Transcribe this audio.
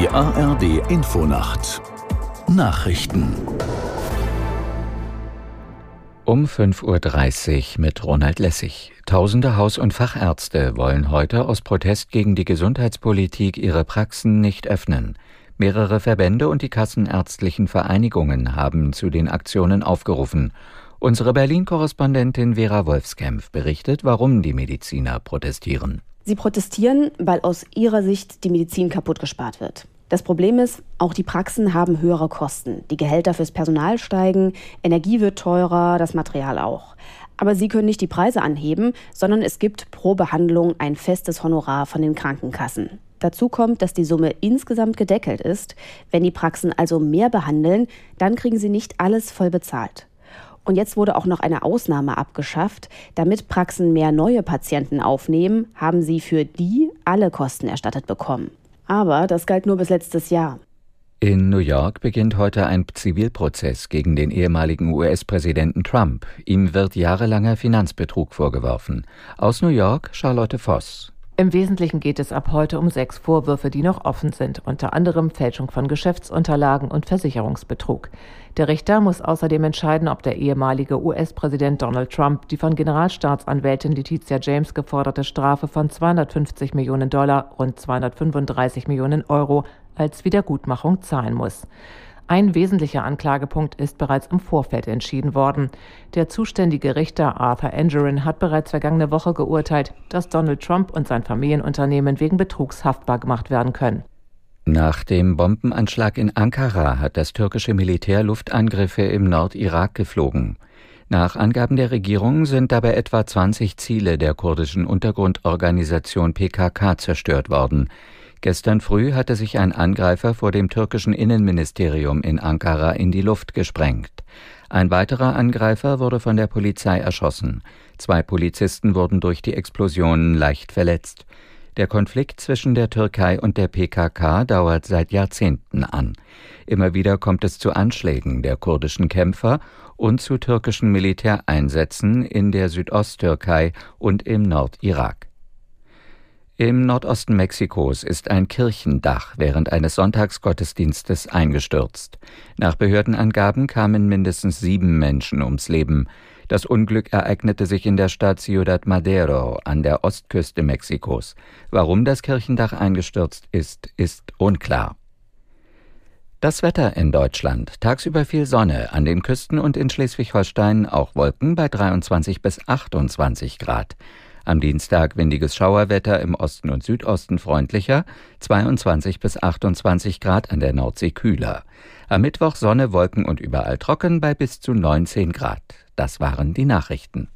Die ARD Infonacht Nachrichten um 5.30 Uhr mit Ronald Lessig. Tausende Haus- und Fachärzte wollen heute aus Protest gegen die Gesundheitspolitik ihre Praxen nicht öffnen. Mehrere Verbände und die kassenärztlichen Vereinigungen haben zu den Aktionen aufgerufen. Unsere Berlin-Korrespondentin Vera Wolfskämpf berichtet, warum die Mediziner protestieren. Sie protestieren, weil aus ihrer Sicht die Medizin kaputt gespart wird. Das Problem ist, auch die Praxen haben höhere Kosten. Die Gehälter fürs Personal steigen, Energie wird teurer, das Material auch. Aber sie können nicht die Preise anheben, sondern es gibt pro Behandlung ein festes Honorar von den Krankenkassen. Dazu kommt, dass die Summe insgesamt gedeckelt ist. Wenn die Praxen also mehr behandeln, dann kriegen sie nicht alles voll bezahlt. Und jetzt wurde auch noch eine Ausnahme abgeschafft. Damit Praxen mehr neue Patienten aufnehmen, haben sie für die alle Kosten erstattet bekommen. Aber das galt nur bis letztes Jahr. In New York beginnt heute ein Zivilprozess gegen den ehemaligen US-Präsidenten Trump. Ihm wird jahrelanger Finanzbetrug vorgeworfen. Aus New York Charlotte Voss. Im Wesentlichen geht es ab heute um sechs Vorwürfe, die noch offen sind, unter anderem Fälschung von Geschäftsunterlagen und Versicherungsbetrug. Der Richter muss außerdem entscheiden, ob der ehemalige US-Präsident Donald Trump die von Generalstaatsanwältin Letizia James geforderte Strafe von 250 Millionen Dollar, rund 235 Millionen Euro, als Wiedergutmachung zahlen muss. Ein wesentlicher Anklagepunkt ist bereits im Vorfeld entschieden worden. Der zuständige Richter Arthur Angerin hat bereits vergangene Woche geurteilt, dass Donald Trump und sein Familienunternehmen wegen Betrugs haftbar gemacht werden können. Nach dem Bombenanschlag in Ankara hat das türkische Militär Luftangriffe im Nordirak geflogen. Nach Angaben der Regierung sind dabei etwa 20 Ziele der kurdischen Untergrundorganisation PKK zerstört worden. Gestern früh hatte sich ein Angreifer vor dem türkischen Innenministerium in Ankara in die Luft gesprengt. Ein weiterer Angreifer wurde von der Polizei erschossen. Zwei Polizisten wurden durch die Explosionen leicht verletzt. Der Konflikt zwischen der Türkei und der PKK dauert seit Jahrzehnten an. Immer wieder kommt es zu Anschlägen der kurdischen Kämpfer und zu türkischen Militäreinsätzen in der Südosttürkei und im Nordirak. Im Nordosten Mexikos ist ein Kirchendach während eines Sonntagsgottesdienstes eingestürzt. Nach Behördenangaben kamen mindestens sieben Menschen ums Leben. Das Unglück ereignete sich in der Stadt Ciudad Madero an der Ostküste Mexikos. Warum das Kirchendach eingestürzt ist, ist unklar. Das Wetter in Deutschland. Tagsüber viel Sonne, an den Küsten und in Schleswig-Holstein auch Wolken bei 23 bis 28 Grad. Am Dienstag windiges Schauerwetter im Osten und Südosten freundlicher, 22 bis 28 Grad an der Nordsee kühler. Am Mittwoch Sonne, Wolken und überall trocken bei bis zu 19 Grad. Das waren die Nachrichten.